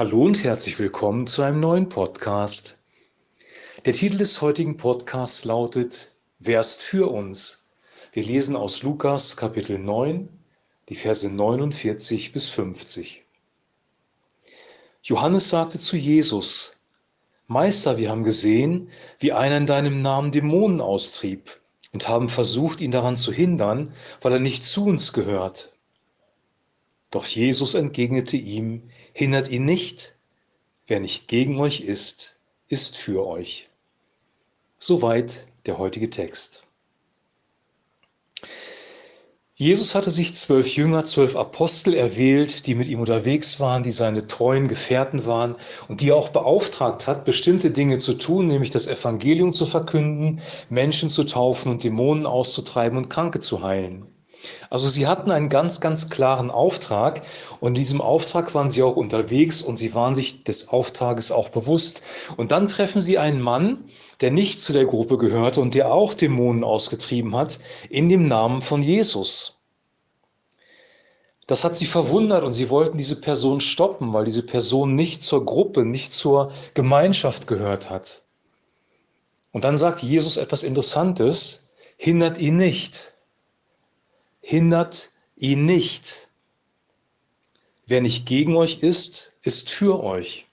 Hallo und herzlich willkommen zu einem neuen Podcast. Der Titel des heutigen Podcasts lautet Wer ist für uns? Wir lesen aus Lukas Kapitel 9, die Verse 49 bis 50. Johannes sagte zu Jesus, Meister, wir haben gesehen, wie einer in deinem Namen Dämonen austrieb und haben versucht, ihn daran zu hindern, weil er nicht zu uns gehört. Doch Jesus entgegnete ihm, hindert ihn nicht, wer nicht gegen euch ist, ist für euch. Soweit der heutige Text. Jesus hatte sich zwölf Jünger, zwölf Apostel erwählt, die mit ihm unterwegs waren, die seine treuen Gefährten waren und die er auch beauftragt hat, bestimmte Dinge zu tun, nämlich das Evangelium zu verkünden, Menschen zu taufen und Dämonen auszutreiben und Kranke zu heilen. Also sie hatten einen ganz, ganz klaren Auftrag und in diesem Auftrag waren sie auch unterwegs und sie waren sich des Auftrages auch bewusst. Und dann treffen sie einen Mann, der nicht zu der Gruppe gehörte und der auch Dämonen ausgetrieben hat, in dem Namen von Jesus. Das hat sie verwundert und sie wollten diese Person stoppen, weil diese Person nicht zur Gruppe, nicht zur Gemeinschaft gehört hat. Und dann sagt Jesus etwas Interessantes, hindert ihn nicht hindert ihn nicht. Wer nicht gegen euch ist, ist für euch.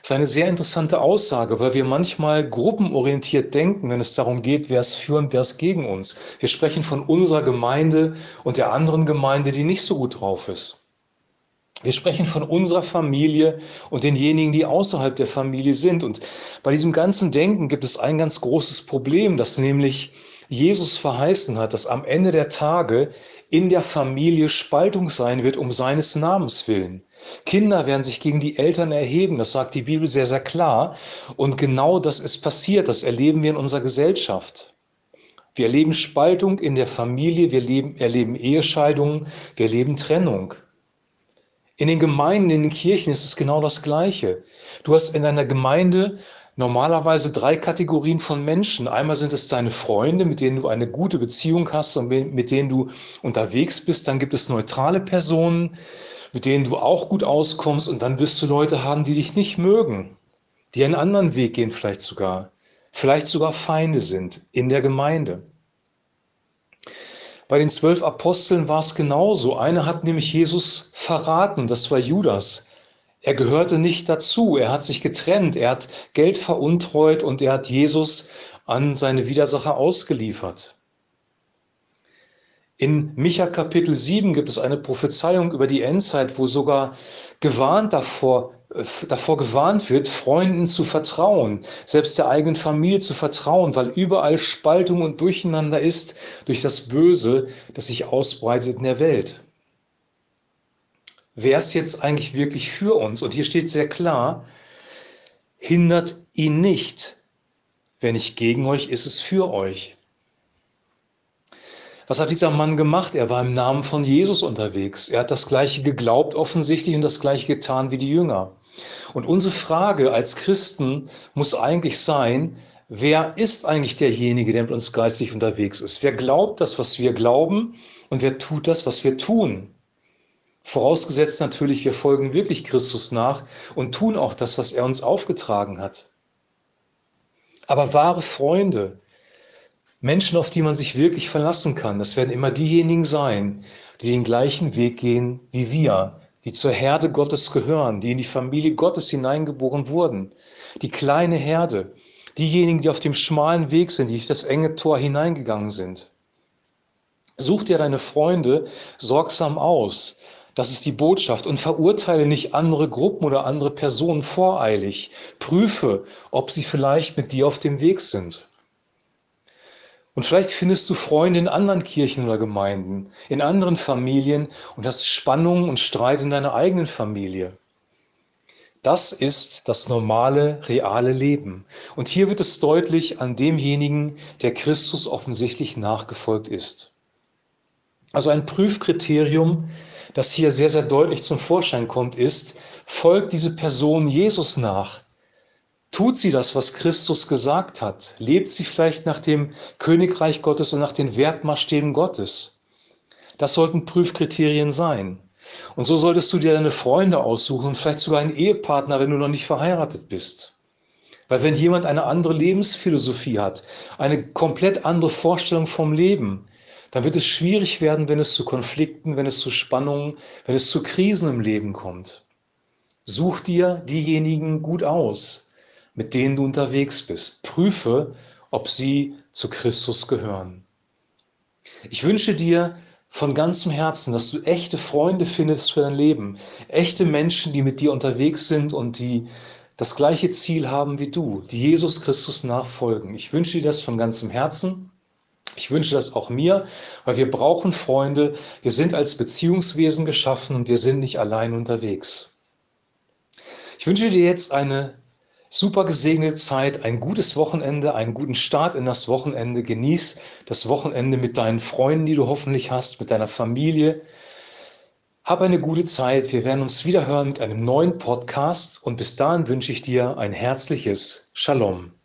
Das ist eine sehr interessante Aussage, weil wir manchmal gruppenorientiert denken, wenn es darum geht, wer es für und wer es gegen uns. Wir sprechen von unserer Gemeinde und der anderen Gemeinde, die nicht so gut drauf ist. Wir sprechen von unserer Familie und denjenigen, die außerhalb der Familie sind. Und bei diesem ganzen Denken gibt es ein ganz großes Problem, dass nämlich Jesus verheißen hat, dass am Ende der Tage in der Familie Spaltung sein wird um seines Namens willen. Kinder werden sich gegen die Eltern erheben, das sagt die Bibel sehr, sehr klar. Und genau das ist passiert, das erleben wir in unserer Gesellschaft. Wir erleben Spaltung in der Familie, wir erleben, erleben Ehescheidungen, wir erleben Trennung. In den Gemeinden, in den Kirchen ist es genau das Gleiche. Du hast in deiner Gemeinde normalerweise drei Kategorien von Menschen. Einmal sind es deine Freunde, mit denen du eine gute Beziehung hast und mit denen du unterwegs bist. Dann gibt es neutrale Personen, mit denen du auch gut auskommst. Und dann wirst du Leute haben, die dich nicht mögen, die einen anderen Weg gehen vielleicht sogar, vielleicht sogar Feinde sind in der Gemeinde. Bei den zwölf Aposteln war es genauso. Einer hat nämlich Jesus verraten, das war Judas. Er gehörte nicht dazu. Er hat sich getrennt. Er hat Geld veruntreut und er hat Jesus an seine Widersacher ausgeliefert. In Micha Kapitel 7 gibt es eine Prophezeiung über die Endzeit, wo sogar gewarnt davor, äh, davor gewarnt wird, Freunden zu vertrauen, selbst der eigenen Familie zu vertrauen, weil überall Spaltung und Durcheinander ist durch das Böse, das sich ausbreitet in der Welt wer ist jetzt eigentlich wirklich für uns? Und hier steht sehr klar, hindert ihn nicht. Wer nicht gegen euch ist, es für euch. Was hat dieser Mann gemacht? Er war im Namen von Jesus unterwegs. Er hat das Gleiche geglaubt offensichtlich und das Gleiche getan wie die Jünger. Und unsere Frage als Christen muss eigentlich sein, wer ist eigentlich derjenige, der mit uns geistig unterwegs ist? Wer glaubt das, was wir glauben und wer tut das, was wir tun? Vorausgesetzt natürlich, wir folgen wirklich Christus nach und tun auch das, was er uns aufgetragen hat. Aber wahre Freunde, Menschen, auf die man sich wirklich verlassen kann, das werden immer diejenigen sein, die den gleichen Weg gehen wie wir, die zur Herde Gottes gehören, die in die Familie Gottes hineingeboren wurden. Die kleine Herde, diejenigen, die auf dem schmalen Weg sind, die durch das enge Tor hineingegangen sind. Such dir deine Freunde sorgsam aus, das ist die Botschaft. Und verurteile nicht andere Gruppen oder andere Personen voreilig. Prüfe, ob sie vielleicht mit dir auf dem Weg sind. Und vielleicht findest du Freunde in anderen Kirchen oder Gemeinden, in anderen Familien und hast Spannungen und Streit in deiner eigenen Familie. Das ist das normale, reale Leben. Und hier wird es deutlich an demjenigen, der Christus offensichtlich nachgefolgt ist. Also ein Prüfkriterium, das hier sehr, sehr deutlich zum Vorschein kommt, ist, folgt diese Person Jesus nach? Tut sie das, was Christus gesagt hat? Lebt sie vielleicht nach dem Königreich Gottes und nach den Wertmaßstäben Gottes? Das sollten Prüfkriterien sein. Und so solltest du dir deine Freunde aussuchen und vielleicht sogar einen Ehepartner, wenn du noch nicht verheiratet bist. Weil wenn jemand eine andere Lebensphilosophie hat, eine komplett andere Vorstellung vom Leben, dann wird es schwierig werden, wenn es zu Konflikten, wenn es zu Spannungen, wenn es zu Krisen im Leben kommt. Such dir diejenigen gut aus, mit denen du unterwegs bist. Prüfe, ob sie zu Christus gehören. Ich wünsche dir von ganzem Herzen, dass du echte Freunde findest für dein Leben, echte Menschen, die mit dir unterwegs sind und die das gleiche Ziel haben wie du, die Jesus Christus nachfolgen. Ich wünsche dir das von ganzem Herzen. Ich wünsche das auch mir, weil wir brauchen Freunde. Wir sind als Beziehungswesen geschaffen und wir sind nicht allein unterwegs. Ich wünsche dir jetzt eine super gesegnete Zeit, ein gutes Wochenende, einen guten Start in das Wochenende. Genieß das Wochenende mit deinen Freunden, die du hoffentlich hast, mit deiner Familie. Hab eine gute Zeit. Wir werden uns wieder hören mit einem neuen Podcast und bis dahin wünsche ich dir ein herzliches Shalom.